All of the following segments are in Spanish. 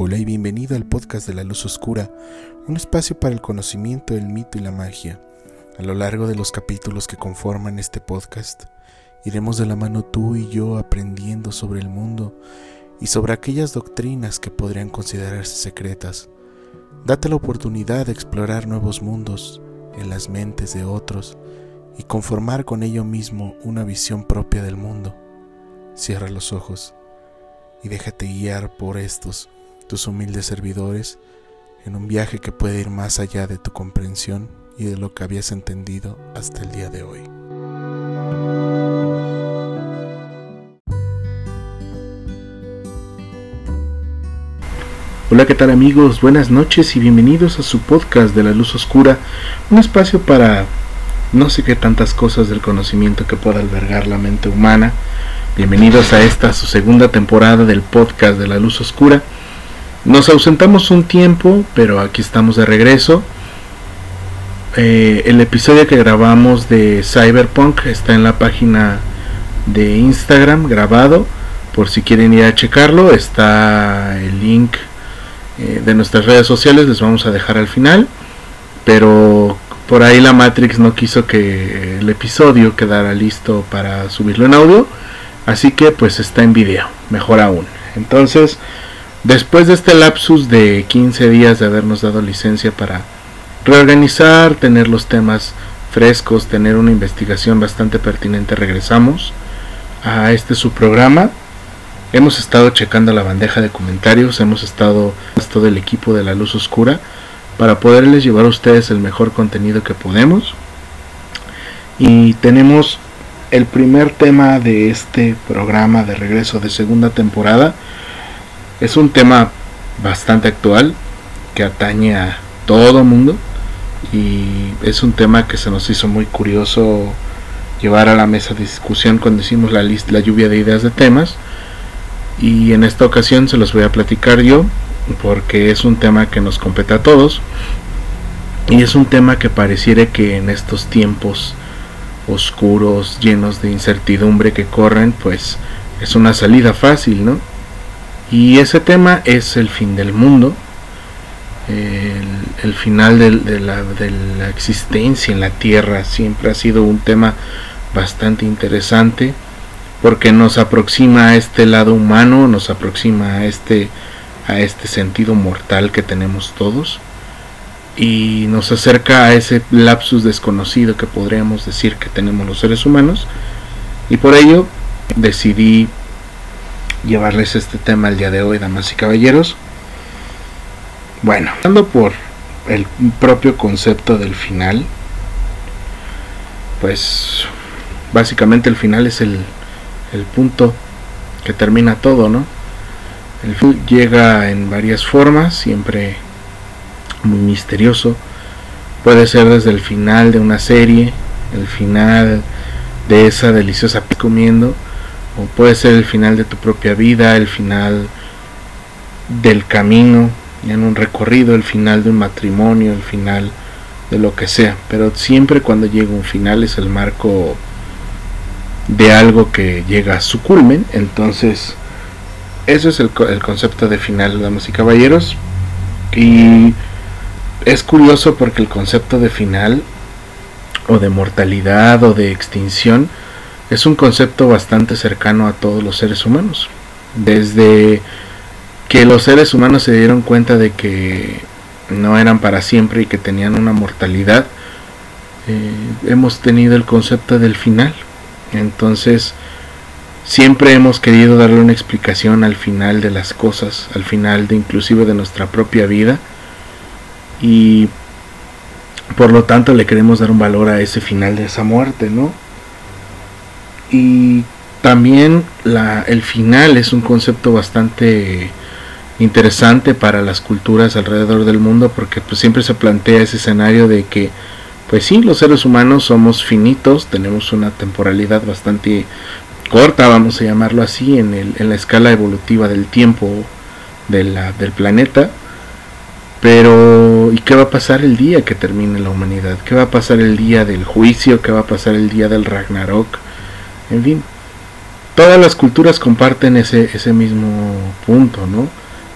Hola y bienvenido al podcast de la luz oscura, un espacio para el conocimiento del mito y la magia. A lo largo de los capítulos que conforman este podcast, iremos de la mano tú y yo aprendiendo sobre el mundo y sobre aquellas doctrinas que podrían considerarse secretas. Date la oportunidad de explorar nuevos mundos en las mentes de otros y conformar con ello mismo una visión propia del mundo. Cierra los ojos y déjate guiar por estos tus humildes servidores en un viaje que puede ir más allá de tu comprensión y de lo que habías entendido hasta el día de hoy. Hola, ¿qué tal amigos? Buenas noches y bienvenidos a su podcast de la luz oscura, un espacio para no sé qué tantas cosas del conocimiento que pueda albergar la mente humana. Bienvenidos a esta su segunda temporada del podcast de la luz oscura. Nos ausentamos un tiempo, pero aquí estamos de regreso. Eh, el episodio que grabamos de Cyberpunk está en la página de Instagram grabado. Por si quieren ir a checarlo, está el link eh, de nuestras redes sociales, les vamos a dejar al final. Pero por ahí la Matrix no quiso que el episodio quedara listo para subirlo en audio. Así que pues está en video, mejor aún. Entonces, Después de este lapsus de 15 días de habernos dado licencia para reorganizar, tener los temas frescos, tener una investigación bastante pertinente, regresamos a este su programa. Hemos estado checando la bandeja de comentarios, hemos estado todo el equipo de la luz oscura para poderles llevar a ustedes el mejor contenido que podemos. Y tenemos el primer tema de este programa de regreso de segunda temporada es un tema bastante actual que atañe a todo mundo y es un tema que se nos hizo muy curioso llevar a la mesa de discusión cuando hicimos la, lista, la lluvia de ideas de temas. Y en esta ocasión se los voy a platicar yo porque es un tema que nos compete a todos y es un tema que pareciera que en estos tiempos oscuros llenos de incertidumbre que corren pues es una salida fácil no y ese tema es el fin del mundo, el, final de, la, de la existencia en la Tierra. Siempre ha sido un tema bastante interesante porque nos aproxima a este lado humano, nos aproxima a este, a este sentido mortal que tenemos todos y nos acerca a ese lapsus desconocido que podríamos decir que tenemos los seres humanos y por ello decidí llevarles este tema el día de hoy, damas y caballeros. Bueno, hablando por el propio concepto del final, pues básicamente el final es el, el punto que termina todo, ¿no? El llega en varias formas, siempre muy misterioso. Puede ser desde el final de una serie, el final de esa deliciosa comiendo, o puede ser el final de tu propia vida, el final del camino en un recorrido, el final de un matrimonio, el final de lo que sea, pero siempre cuando llega un final es el marco de algo que llega a su culmen, entonces eso es el, el concepto de final, damas y caballeros, y es curioso porque el concepto de final o de mortalidad o de extinción es un concepto bastante cercano a todos los seres humanos. Desde que los seres humanos se dieron cuenta de que no eran para siempre y que tenían una mortalidad, eh, hemos tenido el concepto del final. Entonces, siempre hemos querido darle una explicación al final de las cosas, al final de inclusive de nuestra propia vida. Y por lo tanto le queremos dar un valor a ese final de esa muerte, ¿no? Y también la, el final es un concepto bastante interesante para las culturas alrededor del mundo porque pues siempre se plantea ese escenario de que pues sí, los seres humanos somos finitos, tenemos una temporalidad bastante corta, vamos a llamarlo así, en, el, en la escala evolutiva del tiempo de la, del planeta. Pero, ¿y qué va a pasar el día que termine la humanidad? ¿Qué va a pasar el día del juicio? ¿Qué va a pasar el día del Ragnarok? En fin, todas las culturas comparten ese, ese mismo punto, ¿no?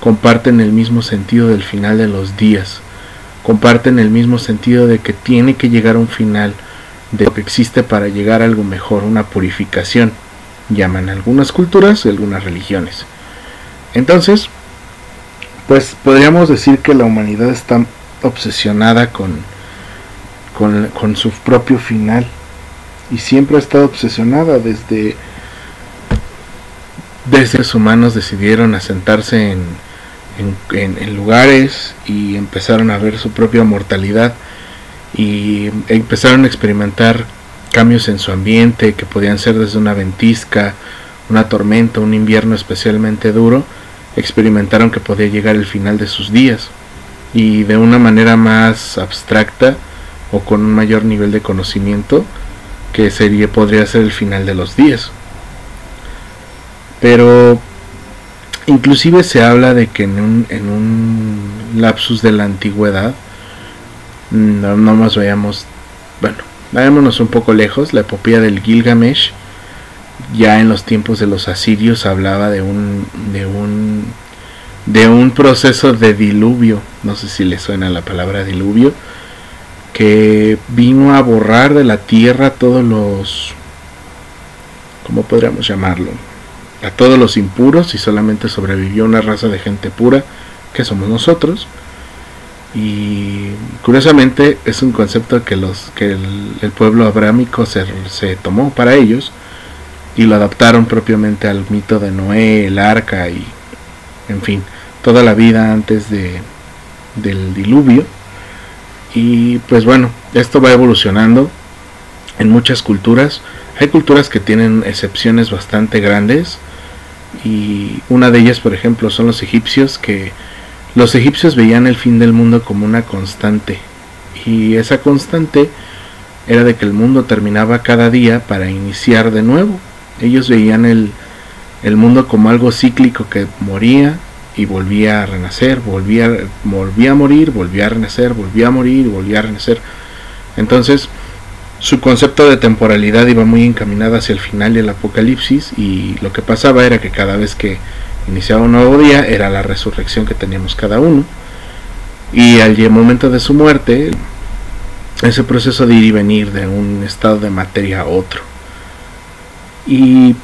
comparten el mismo sentido del final de los días, comparten el mismo sentido de que tiene que llegar a un final, de lo que existe para llegar a algo mejor, una purificación, llaman algunas culturas y algunas religiones. Entonces, pues podríamos decir que la humanidad está obsesionada con, con, con su propio final y siempre ha estado obsesionada. Desde desde humanos decidieron asentarse en, en, lugares y empezaron a ver su propia mortalidad y empezaron a experimentar cambios en su ambiente que podían ser desde una ventisca, una tormenta, un invierno especialmente duro, experimentaron que podía llegar el final de sus días. Y de una manera más abstracta o con un mayor nivel de conocimiento que sería podría ser el final de los días. Pero inclusive se habla de que en un, en un lapsus de la antigüedad, no, no nos vayamos, bueno, vayámonos un poco lejos, la epopeya del Gilgamesh, ya en los tiempos de los asirios hablaba de un, de un, de un proceso de diluvio, no sé si le suena la palabra diluvio, que vino a borrar de la tierra todos los, ¿cómo podríamos llamarlo? A todos los impuros y solamente sobrevivió una raza de gente pura que somos nosotros. Y curiosamente es un concepto que, los, que el, pueblo abrámico se, se tomó para ellos y lo adaptaron propiamente al mito de Noé, el arca y, en fin, toda la vida antes de, del diluvio y pues bueno, esto va evolucionando en muchas culturas. Hay culturas que tienen excepciones bastante grandes y una de ellas, por ejemplo, son los egipcios que los egipcios veían el fin del mundo como una constante y esa constante era de que el mundo terminaba cada día para iniciar de nuevo. Ellos veían el, el mundo como algo cíclico que moría, y volvía a renacer, volvía, volvía a morir, volvía a renacer, volvía a morir, volvía a renacer. Entonces, su concepto de temporalidad iba muy encaminado hacia el final del apocalipsis y lo que pasaba era que cada vez que iniciaba un nuevo día era la resurrección que teníamos cada uno y al momento de su muerte ese proceso de ir y venir de un estado de materia a otro y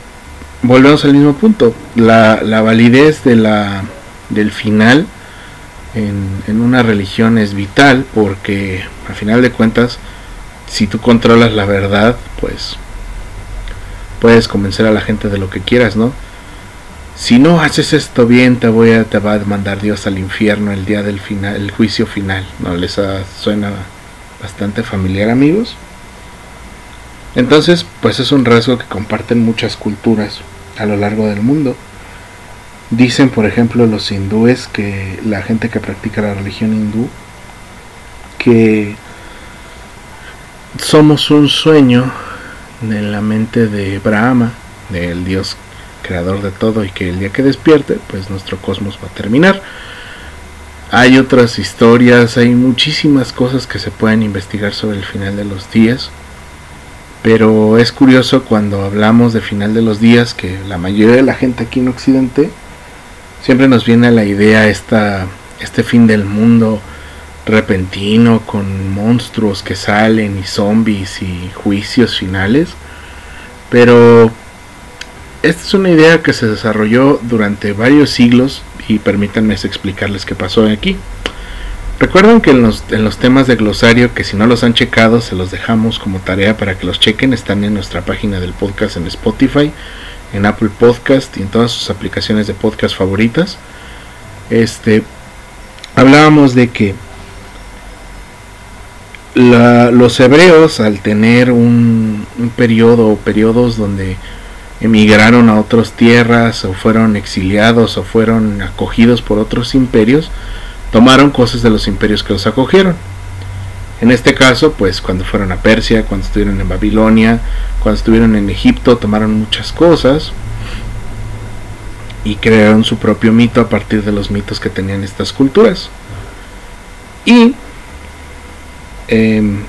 volvemos al mismo punto la, la validez de la del final en, una religión es vital porque al final de cuentas si tú controlas la verdad pues puedes convencer a la gente de lo que quieras no si no haces esto bien te voy a te va a mandar Dios al infierno el día del final el juicio final no les suena bastante familiar amigos entonces pues es un rasgo que comparten muchas culturas a lo largo del mundo Dicen, por ejemplo, los hindúes, que la gente que practica la religión hindú, que somos un sueño en la mente de Brahma, del Dios creador de todo, y que el día que despierte, pues nuestro cosmos va a terminar. Hay otras historias, hay muchísimas cosas que se pueden investigar sobre el final de los días. Pero es curioso cuando hablamos de final de los días que la mayoría de la gente aquí en Occidente siempre nos viene a la idea esta, este fin del mundo repentino con monstruos que salen y zombies y juicios finales. Pero esta es una idea que se desarrolló durante varios siglos y permítanme explicarles qué pasó aquí. Recuerden que en los, en los temas de glosario, que si no los han checado, se los dejamos como tarea para que los chequen, están en nuestra página del podcast en Spotify en Apple Podcast y en todas sus aplicaciones de podcast favoritas. Este hablábamos de que los hebreos al tener un, un periodo o periodos donde emigraron a otras tierras o fueron exiliados o fueron acogidos por otros imperios, tomaron cosas de los imperios que los acogieron. En este caso, pues cuando fueron a Persia, cuando estuvieron en Babilonia, cuando estuvieron en Egipto, tomaron muchas cosas y crearon su propio mito a partir de los mitos que tenían estas culturas. Y em,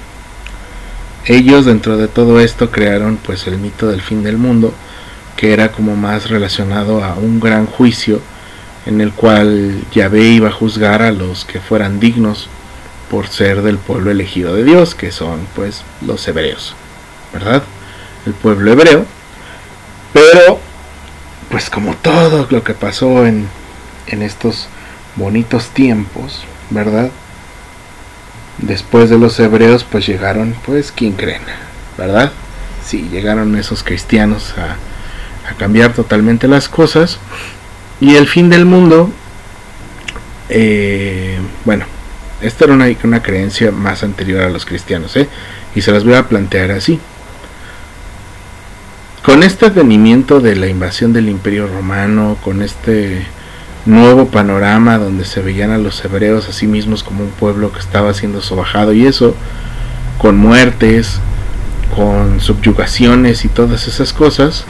ellos dentro de todo esto crearon pues el mito del fin del mundo, que era como más relacionado a un gran juicio en el cual Yahvé iba a juzgar a los que fueran dignos por ser del pueblo elegido de Dios, que son pues los hebreos, ¿verdad? El pueblo hebreo. Pero, pues como todo lo que pasó en, en estos bonitos tiempos, ¿verdad? Después de los hebreos, pues llegaron, pues, ¿quién creen? ¿Verdad? Sí, llegaron esos cristianos a, a cambiar totalmente las cosas. Y el fin del mundo, eh, esta era una, una, creencia más anterior a los cristianos, ¿eh? y se las voy a plantear así. Con este advenimiento de la invasión del imperio romano, con este nuevo panorama donde se veían a los hebreos a sí mismos como un pueblo que estaba siendo sobajado y eso, con muertes, con subyugaciones y todas esas cosas,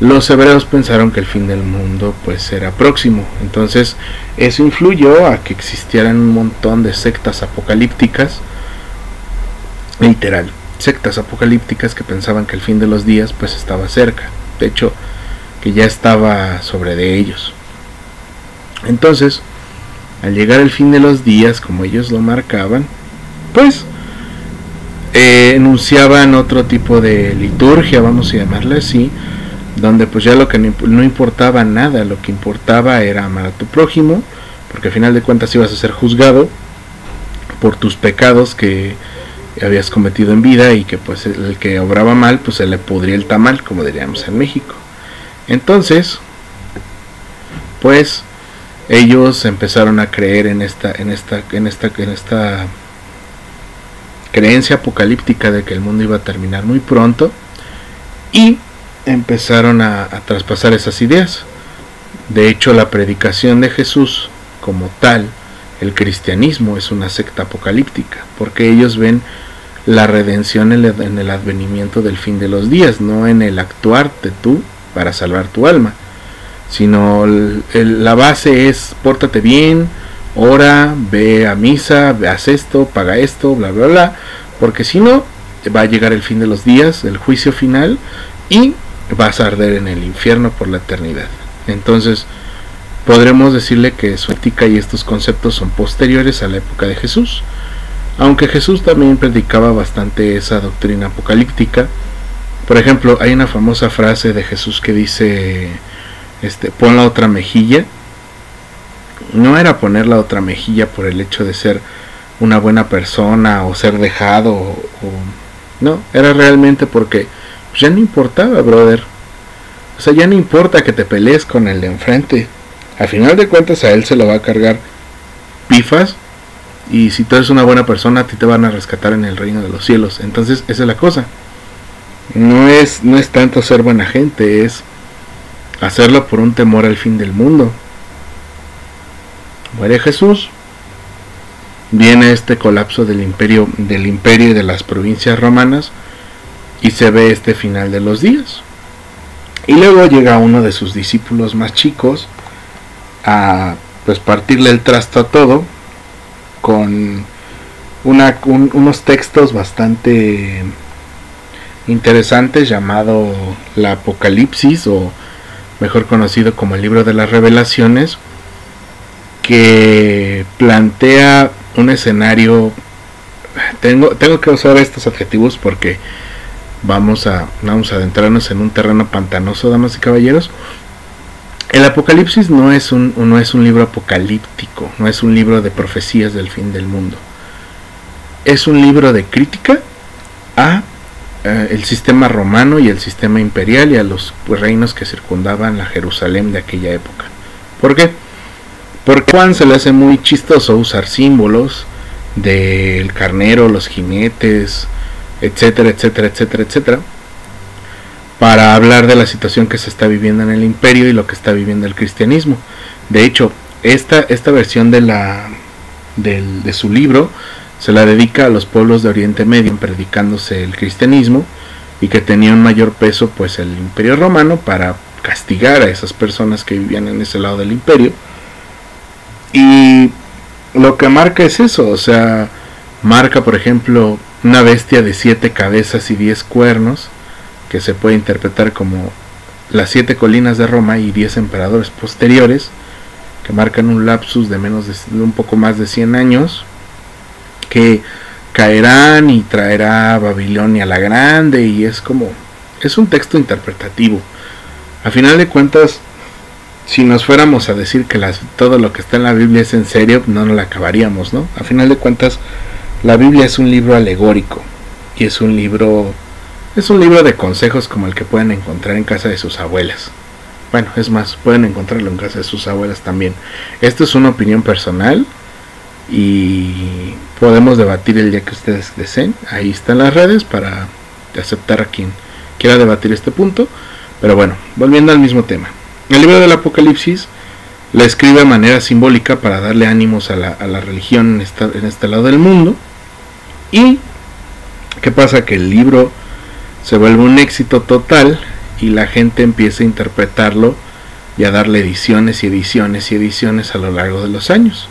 los hebreos pensaron que el fin del mundo pues era próximo. Entonces eso influyó a que existieran un montón de sectas apocalípticas, literal, sectas apocalípticas que pensaban que el fin de los días pues estaba cerca. De hecho, que ya estaba sobre de ellos. Entonces, al llegar el fin de los días, como ellos lo marcaban, pues eh, enunciaban otro tipo de liturgia, vamos a llamarle así, donde pues ya lo que no importaba nada, lo que importaba era amar a tu prójimo, porque al final de cuentas ibas a ser juzgado por tus pecados que habías cometido en vida y que pues el que obraba mal pues se le pudría el tamal, como diríamos en México. Entonces, pues ellos empezaron a creer en esta en esta en esta en esta creencia apocalíptica de que el mundo iba a terminar muy pronto y empezaron a, traspasar esas ideas. De hecho, la predicación de Jesús como tal, el cristianismo es una secta apocalíptica, porque ellos ven la redención en el, advenimiento del fin de los días, no en el actuarte tú para salvar tu alma, sino la base es pórtate bien, ora, ve a misa, haz esto, paga esto, bla, bla, bla, porque si no, va a llegar el fin de los días, el juicio final, y vas a arder en el infierno por la eternidad. Entonces, podremos decirle que su ética y estos conceptos son posteriores a la época de Jesús. Aunque Jesús también predicaba bastante esa doctrina apocalíptica. Por ejemplo, hay una famosa frase de Jesús que dice, este, pon la otra mejilla. No era poner la otra mejilla por el hecho de ser una buena persona o ser dejado o, no, era realmente porque ya no importaba, brother. O sea, ya no importa que te pelees con el de enfrente. Al final de cuentas a él se lo va a cargar pifas. Y si tú eres una buena persona, a ti te van a rescatar en el reino de los cielos. Entonces, esa es la cosa. No es, no es tanto ser buena gente, es hacerlo por un temor al fin del mundo. Muere Jesús. Viene este colapso del imperio, del imperio y de las provincias romanas y se ve este final de los días. Y luego llega uno de sus discípulos más chicos a pues partirle el trasto a todo con una, unos textos bastante interesantes llamado la Apocalipsis o mejor conocido como el libro de las revelaciones que plantea un escenario tengo, tengo que usar estos adjetivos porque vamos a, vamos a adentrarnos en un terreno pantanoso, damas y caballeros. El Apocalipsis no es, un, no es un libro apocalíptico, no es un libro de profecías del fin del mundo. Es un libro de crítica a eh, el sistema romano y el sistema imperial y a los reinos que circundaban la Jerusalén de aquella época. ¿Por qué? Porque Juan se le hace muy chistoso usar símbolos del carnero, los jinetes, etcétera, etcétera, etcétera, etcétera, para hablar de la situación que se está viviendo en el imperio y lo que está viviendo el cristianismo. De hecho, esta, esta versión de, la, de su libro se la dedica a los pueblos de Oriente Medio, predicándose el cristianismo y que tenía un mayor peso pues el imperio romano para castigar a esas personas que vivían en ese lado del imperio. Y lo que marca es eso, o sea, marca por ejemplo una bestia de siete cabezas y diez cuernos, que se puede interpretar como las siete colinas de Roma y diez emperadores posteriores, que marcan un lapsus de menos de, un poco más de 100 años, que caerán y traerá Babilonia la grande y es como es un texto interpretativo. A final de cuentas, si nos fuéramos a decir que las, todo lo que está en la Biblia es en serio, no nos la acabaríamos, ¿no? A final de cuentas, la Biblia es un libro alegórico y es un libro es un libro de consejos como el que pueden encontrar en casa de sus abuelas. Bueno, es más, pueden encontrarlo en casa de sus abuelas también. Esto es una opinión personal y podemos debatir el día que ustedes deseen. Ahí están las redes para aceptar a quien quiera debatir este punto. Pero bueno, volviendo al mismo tema. El libro del Apocalipsis la escribe de manera simbólica para darle ánimos a la, religión en, esta, en este lado del mundo. Y, ¿qué pasa? Que el libro se vuelve un éxito total y la gente empieza a interpretarlo y a darle ediciones y ediciones y ediciones a lo largo de los años.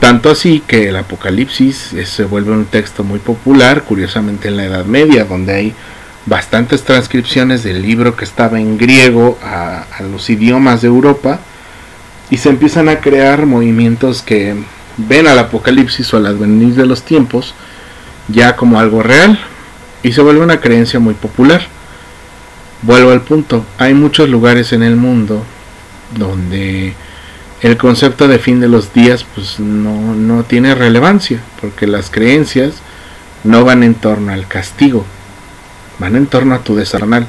Tanto así que el Apocalipsis se vuelve un texto muy popular, curiosamente en la Edad Media, donde hay bastantes transcripciones del libro que estaba en griego a, los idiomas de Europa y se empiezan a crear movimientos que ven al Apocalipsis o al advenir de los tiempos ya como algo real y se vuelve una creencia muy popular. Vuelvo al punto, hay muchos lugares en el mundo donde el concepto de fin de los días pues no, no tiene relevancia, porque las creencias no van en torno al castigo, van en torno a tu desarrollo,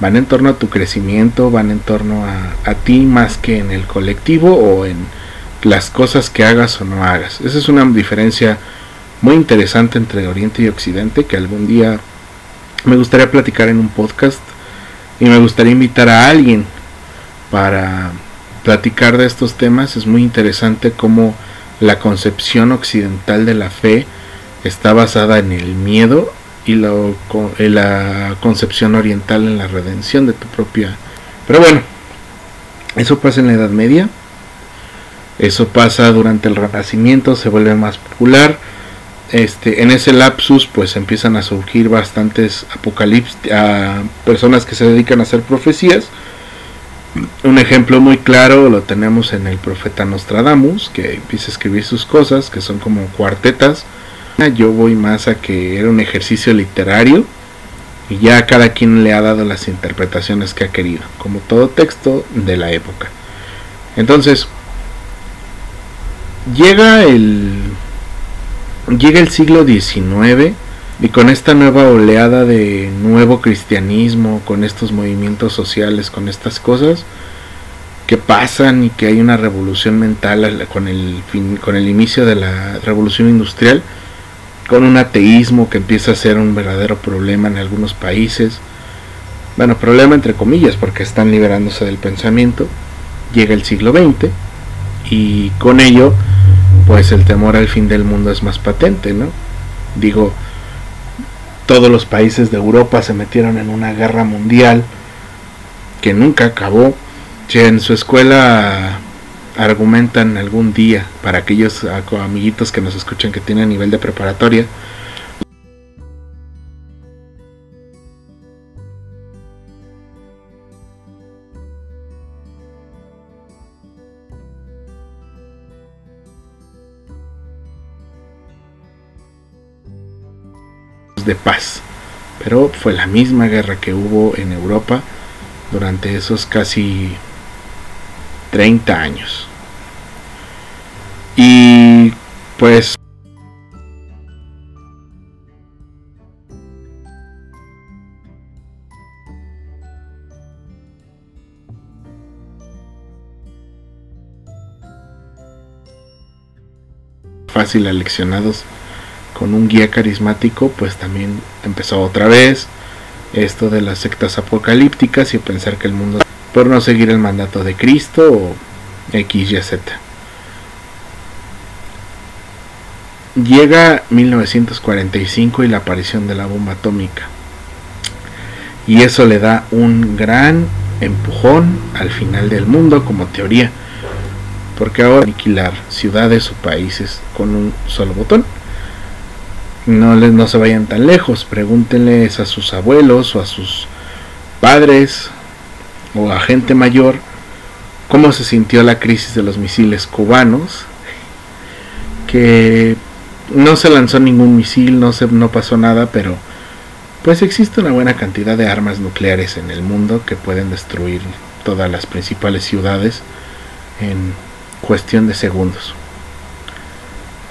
van en torno a tu crecimiento, van en torno a, a ti más que en el colectivo o en las cosas que hagas o no hagas. Esa es una diferencia muy interesante entre Oriente y Occidente que algún día me gustaría platicar en un podcast y me gustaría invitar a alguien para platicar de estos temas. Es muy interesante cómo la concepción occidental de la fe está basada en el miedo y la concepción oriental en la redención de tu propia. Pero bueno, eso pasa en la Edad Media, eso pasa durante el Renacimiento, se vuelve más popular este, en ese lapsus pues empiezan a surgir bastantes apocalipsis, personas que se dedican a hacer profecías. Un ejemplo muy claro lo tenemos en el profeta Nostradamus, que empieza a escribir sus cosas, que son como cuartetas. Yo voy más a que era un ejercicio literario y ya cada quien le ha dado las interpretaciones que ha querido, como todo texto de la época. Entonces, llega el llega el siglo XIX y con esta nueva oleada de nuevo cristianismo, con estos movimientos sociales, con estas cosas que pasan y que hay una revolución mental con el, con el inicio de la revolución industrial, con un ateísmo que empieza a ser un verdadero problema en algunos países. Bueno, problema entre comillas porque están liberándose del pensamiento. Llega el siglo XX y con ello pues el temor al fin del mundo es más patente, ¿no? Digo, todos los países de Europa se metieron en una guerra mundial que nunca acabó. Si en su escuela argumentan algún día para aquellos amiguitos que nos escuchan que tienen nivel de preparatoria, de paz. Pero fue la misma guerra que hubo en Europa durante esos casi 30 años. Y pues fácil aleccionados con un guía carismático, pues también empezó otra vez esto de las sectas apocalípticas y pensar que el mundo por no seguir el mandato de Cristo o X, Y, Z. Llega 1945 y la aparición de la bomba atómica. Y eso le da un gran empujón al final del mundo como teoría. Porque ahora aniquilar ciudades o países con un solo botón no, les, no se vayan tan lejos, pregúntenles a sus abuelos o a sus padres o a gente mayor cómo se sintió la crisis de los misiles cubanos, que no se lanzó ningún misil, no, se, no pasó nada, pero pues existe una buena cantidad de armas nucleares en el mundo que pueden destruir todas las principales ciudades en cuestión de segundos.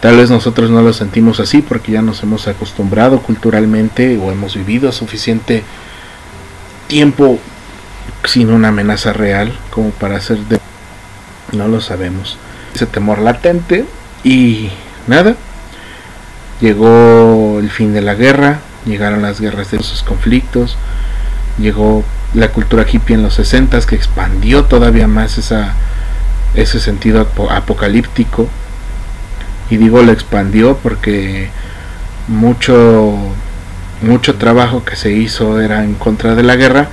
Tal vez nosotros no lo sentimos así porque ya nos hemos acostumbrado culturalmente o hemos vivido suficiente tiempo sin una amenaza real como para hacer de... No lo sabemos. Ese temor latente y nada. Llegó el fin de la guerra, llegaron las guerras de esos conflictos, llegó la cultura hippie en los 60 que expandió todavía más esa, ese sentido apocalíptico. Y digo lo expandió porque mucho mucho trabajo que se hizo era en contra de la guerra,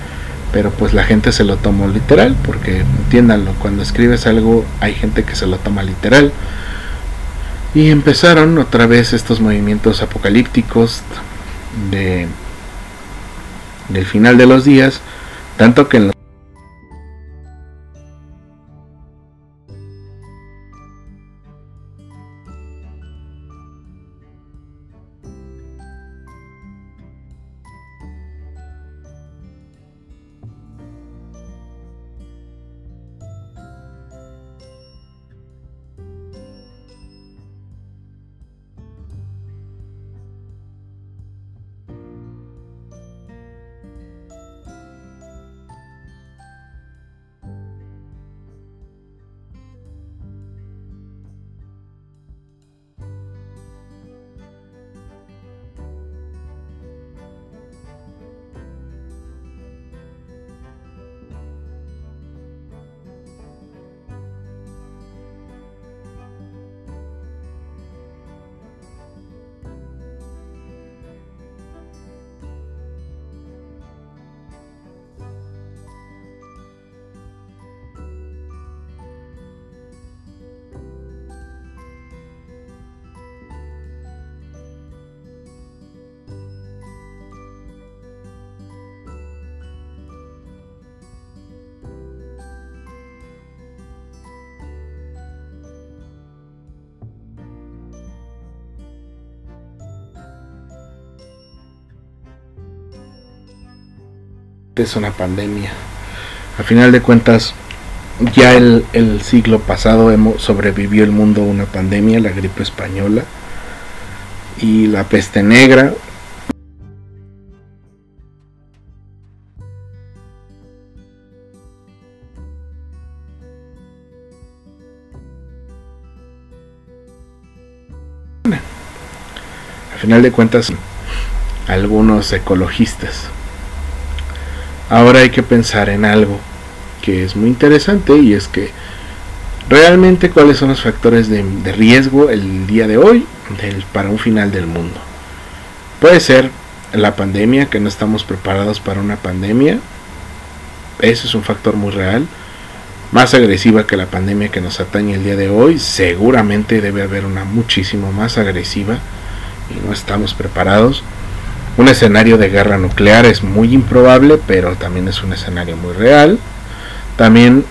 pero pues la gente se lo tomó literal, porque entiéndanlo, cuando escribes algo hay gente que se lo toma literal. Y empezaron otra vez estos movimientos apocalípticos de del final de los días, tanto que en los es una pandemia. A final de cuentas, ya el, siglo pasado hemos, sobrevivió el mundo una pandemia, la gripe española y la peste negra. A final de cuentas, algunos ecologistas Ahora hay que pensar en algo que es muy interesante y es que realmente cuáles son los factores de, riesgo el día de hoy para un final del mundo. Puede ser la pandemia, que no estamos preparados para una pandemia. Eso es un factor muy real. Más agresiva que la pandemia que nos atañe el día de hoy. Seguramente debe haber una muchísimo más agresiva y no estamos preparados. Un escenario de guerra nuclear es muy improbable, pero también es un escenario muy real. También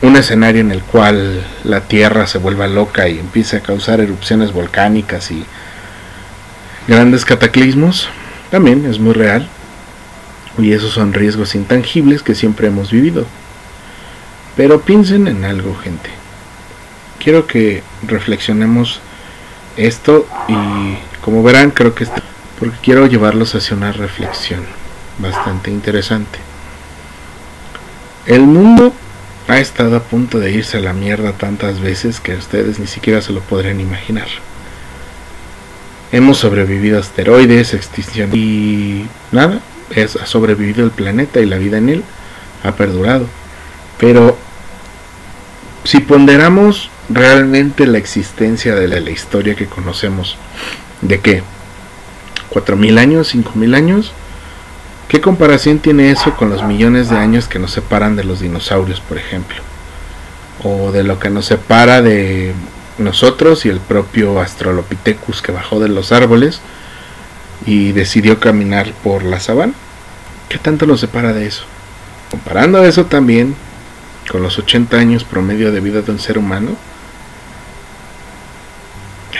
un escenario en el cual la Tierra se vuelva loca y empiece a causar erupciones volcánicas y grandes cataclismos, también es muy real. Y esos son riesgos intangibles que siempre hemos vivido. Pero piensen en algo, gente. Quiero que reflexionemos esto y como verán creo que este porque quiero llevarlos hacia una reflexión bastante interesante. El mundo ha estado a punto de irse a la mierda tantas veces que ustedes ni siquiera se lo podrían imaginar. Hemos sobrevivido a asteroides, extinción y nada, es, ha sobrevivido el planeta y la vida en él ha perdurado. Pero si ponderamos realmente la existencia de la historia que conocemos, ¿de qué? ¿4.000 años? ¿5.000 años? ¿Qué comparación tiene eso con los millones de años que nos separan de los dinosaurios, por ejemplo? O de lo que nos separa de nosotros y el propio Australopithecus que bajó de los árboles y decidió caminar por la sabana. ¿Qué tanto nos separa de eso? Comparando eso también con los 80 años promedio de vida de un ser humano,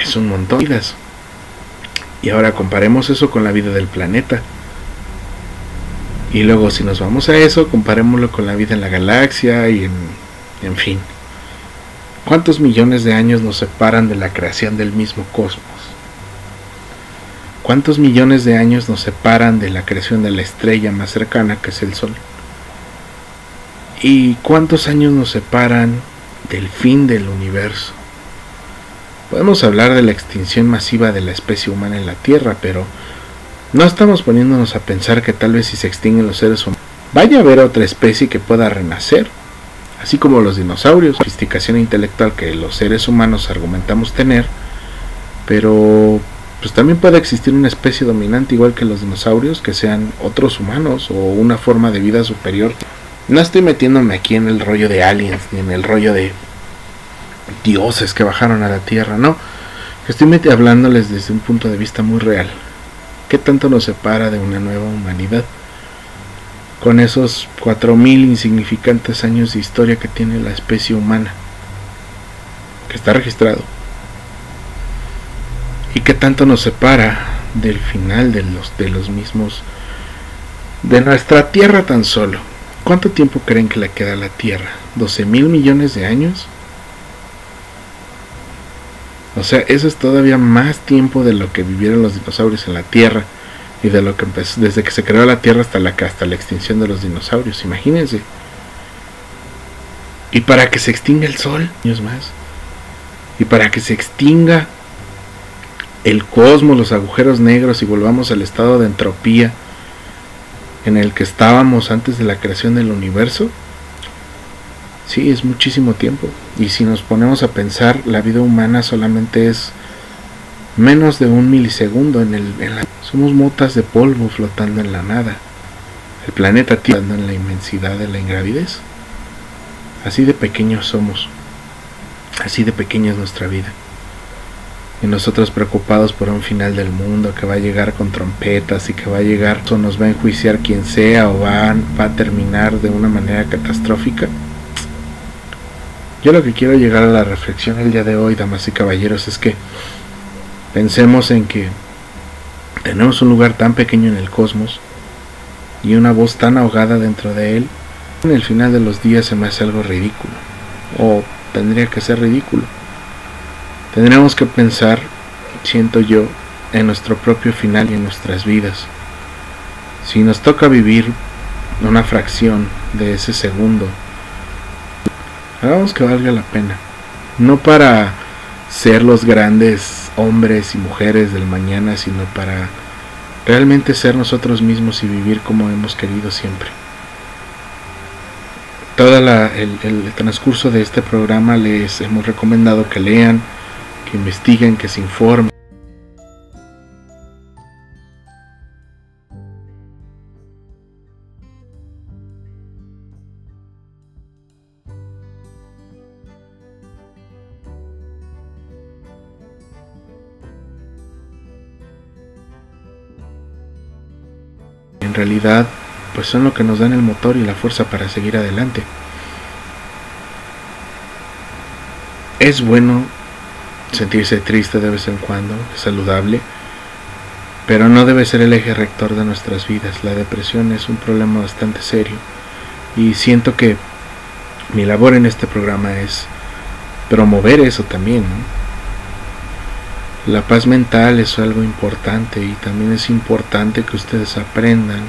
es un montón de vidas. Y ahora comparemos eso con la vida del planeta. Y luego si nos vamos a eso, comparémoslo con la vida en la galaxia y en, en fin. ¿Cuántos millones de años nos separan de la creación del mismo cosmos? ¿Cuántos millones de años nos separan de la creación de la estrella más cercana que es el Sol? ¿Y cuántos años nos separan del fin del universo? Podemos hablar de la extinción masiva de la especie humana en la Tierra, pero no estamos poniéndonos a pensar que tal vez si se extinguen los seres humanos, vaya a haber otra especie que pueda renacer así como los dinosaurios, sofisticación intelectual que los seres humanos argumentamos tener, pero pues también puede existir una especie dominante igual que los dinosaurios, que sean otros humanos o una forma de vida superior. No estoy metiéndome aquí en el rollo de aliens ni en el rollo de dioses que bajaron a la Tierra, no. Estoy hablándoles desde un punto de vista muy real. ¿Qué tanto nos separa de una nueva humanidad? con esos 4.000 insignificantes años de historia que tiene la especie humana, que está registrado. ¿Y qué tanto nos separa del final de los, de los mismos, de nuestra Tierra tan solo? ¿Cuánto tiempo creen que le queda a la Tierra? ¿12 mil millones de años? O sea, eso es todavía más tiempo de lo que vivieron los dinosaurios en la Tierra y de lo que empezó, desde que se creó la Tierra hasta la, hasta la extinción de los dinosaurios, imagínense. Y para que se extinga el Sol, años más. Y para que se extinga el cosmos, los agujeros negros y volvamos al estado de entropía en el que estábamos antes de la creación del universo, sí, es muchísimo tiempo. Y si nos ponemos a pensar, la vida humana solamente es menos de un milisegundo en, el, la somos motas de polvo flotando en la nada. El planeta tirando en la inmensidad de la ingravidez. Así de pequeños somos. Así de pequeña es nuestra vida. Y nosotros preocupados por un final del mundo que va a llegar con trompetas y que va a llegar o nos va a enjuiciar quien sea o va a terminar de una manera catastrófica. Yo lo que quiero llegar a la reflexión el día de hoy, damas y caballeros, es que pensemos en que tenemos un lugar tan pequeño en el cosmos y una voz tan ahogada dentro de él. En el final de los días se me hace algo ridículo. O tendría que ser ridículo. Tendríamos que pensar, siento yo, en nuestro propio final y en nuestras vidas. Si nos toca vivir una fracción de ese segundo, hagamos que valga la pena. No para ser los grandes hombres y mujeres del mañana, sino para realmente ser nosotros mismos y vivir como hemos querido siempre. Todo el, transcurso de este programa les hemos recomendado que lean, que investiguen, que se informen. En realidad pues son lo que nos dan el motor y la fuerza para seguir adelante. Es bueno sentirse triste de vez en cuando, es saludable, pero no debe ser el eje rector de nuestras vidas. La depresión es un problema bastante serio y siento que mi labor en este programa es promover eso también. La paz mental es algo importante y también es importante que ustedes aprendan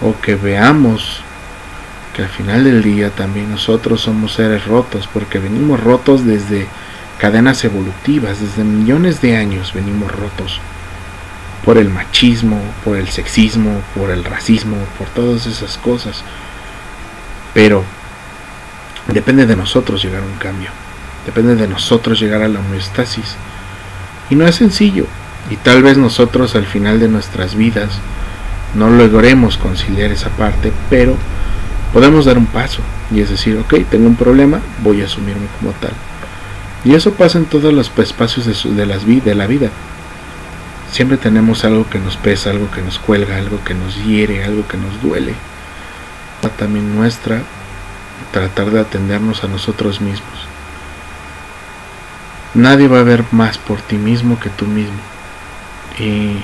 o que veamos que al final del día también nosotros somos seres rotos porque venimos rotos desde cadenas evolutivas, desde millones de años venimos rotos por el machismo, por el sexismo, por el racismo, por todas esas cosas. Pero depende de nosotros llegar a un cambio, depende de nosotros llegar a la homeostasis y no es sencillo. Y tal vez nosotros al final de nuestras vidas no logremos conciliar esa parte, pero podemos dar un paso y es decir, ok, tengo un problema, voy a asumirme como tal. Y eso pasa en todos los espacios de, de, las, de la vida. Siempre tenemos algo que nos pesa, algo que nos cuelga, algo que nos hiere, algo que nos duele. También nuestra tratar de atendernos a nosotros mismos. Nadie va a ver más por ti mismo que tú mismo. Y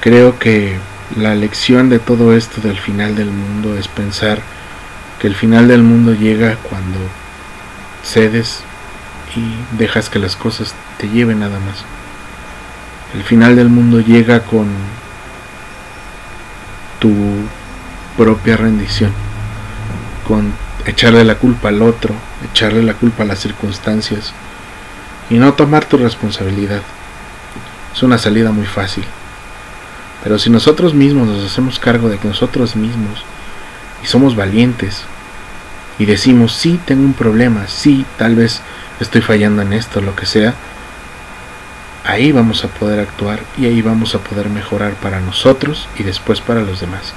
creo que la lección de todo esto del final del mundo es pensar que el final del mundo llega cuando cedes y dejas que las cosas te lleven nada más. El final del mundo llega con tu propia rendición, con echarle la culpa al otro, echarle la culpa a las circunstancias y no tomar tu responsabilidad. Es una salida muy fácil. Pero si nosotros mismos nos hacemos cargo de nosotros mismos y somos valientes y decimos, sí, tengo un problema, sí, tal vez estoy fallando en esto, lo que sea, ahí vamos a poder actuar y ahí vamos a poder mejorar para nosotros y después para los demás.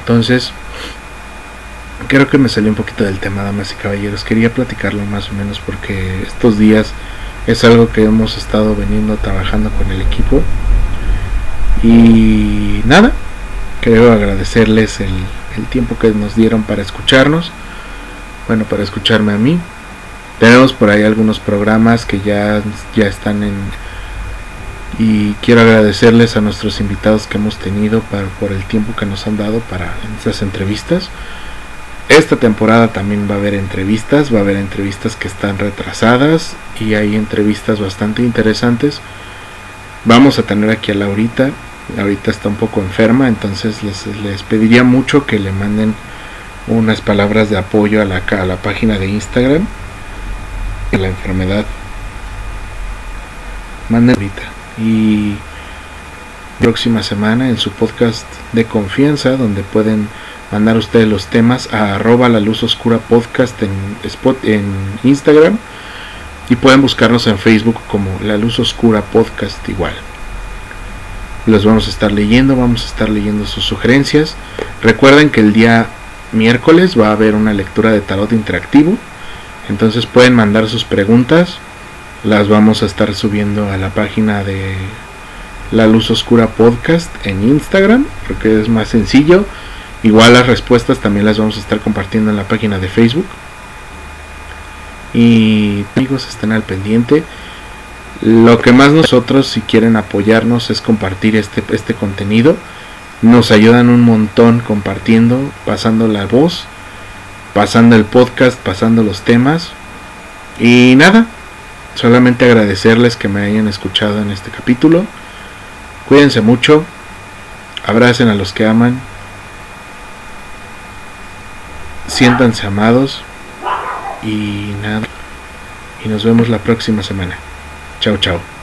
Entonces, creo que me salió un poquito del tema, damas y caballeros. Quería platicarlo más o menos porque estos días es algo que hemos estado veniendo trabajando con el equipo. Y nada, creo agradecerles el, el tiempo que nos dieron para escucharnos. Bueno, para escucharme a mí. Tenemos por ahí algunos programas que ya, ya están en... Y quiero agradecerles a nuestros invitados que hemos tenido por el tiempo que nos han dado para estas entrevistas. Esta temporada también va a haber entrevistas, va a haber entrevistas que están retrasadas y hay entrevistas bastante interesantes. Vamos a tener aquí a Laurita, ahorita está un poco enferma, entonces les, pediría mucho que le manden unas palabras de apoyo a la, a la página de Instagram de la enfermedad. Manden ahorita. Y próxima semana en su podcast de confianza, donde pueden mandar ustedes los temas a arroba la luz oscura podcast en, spot, en Instagram y pueden buscarnos en Facebook como la luz oscura podcast igual. Los vamos a estar leyendo, vamos a estar leyendo sus sugerencias. Recuerden que el día miércoles va a haber una lectura de tarot interactivo. Entonces pueden mandar sus preguntas. Las vamos a estar subiendo a la página de La Luz Oscura Podcast en Instagram, porque es más sencillo. Igual las respuestas también las vamos a estar compartiendo en la página de Facebook. Y amigos, estén al pendiente. Lo que más nosotros, si quieren apoyarnos, es compartir este, este contenido. Nos ayudan un montón compartiendo, pasando la voz, pasando el podcast, pasando los temas. Y nada, solamente agradecerles que me hayan escuchado en este capítulo. Cuídense mucho, abracen a los que aman, siéntanse amados y nada. Y nos vemos la próxima semana. Chao, chao.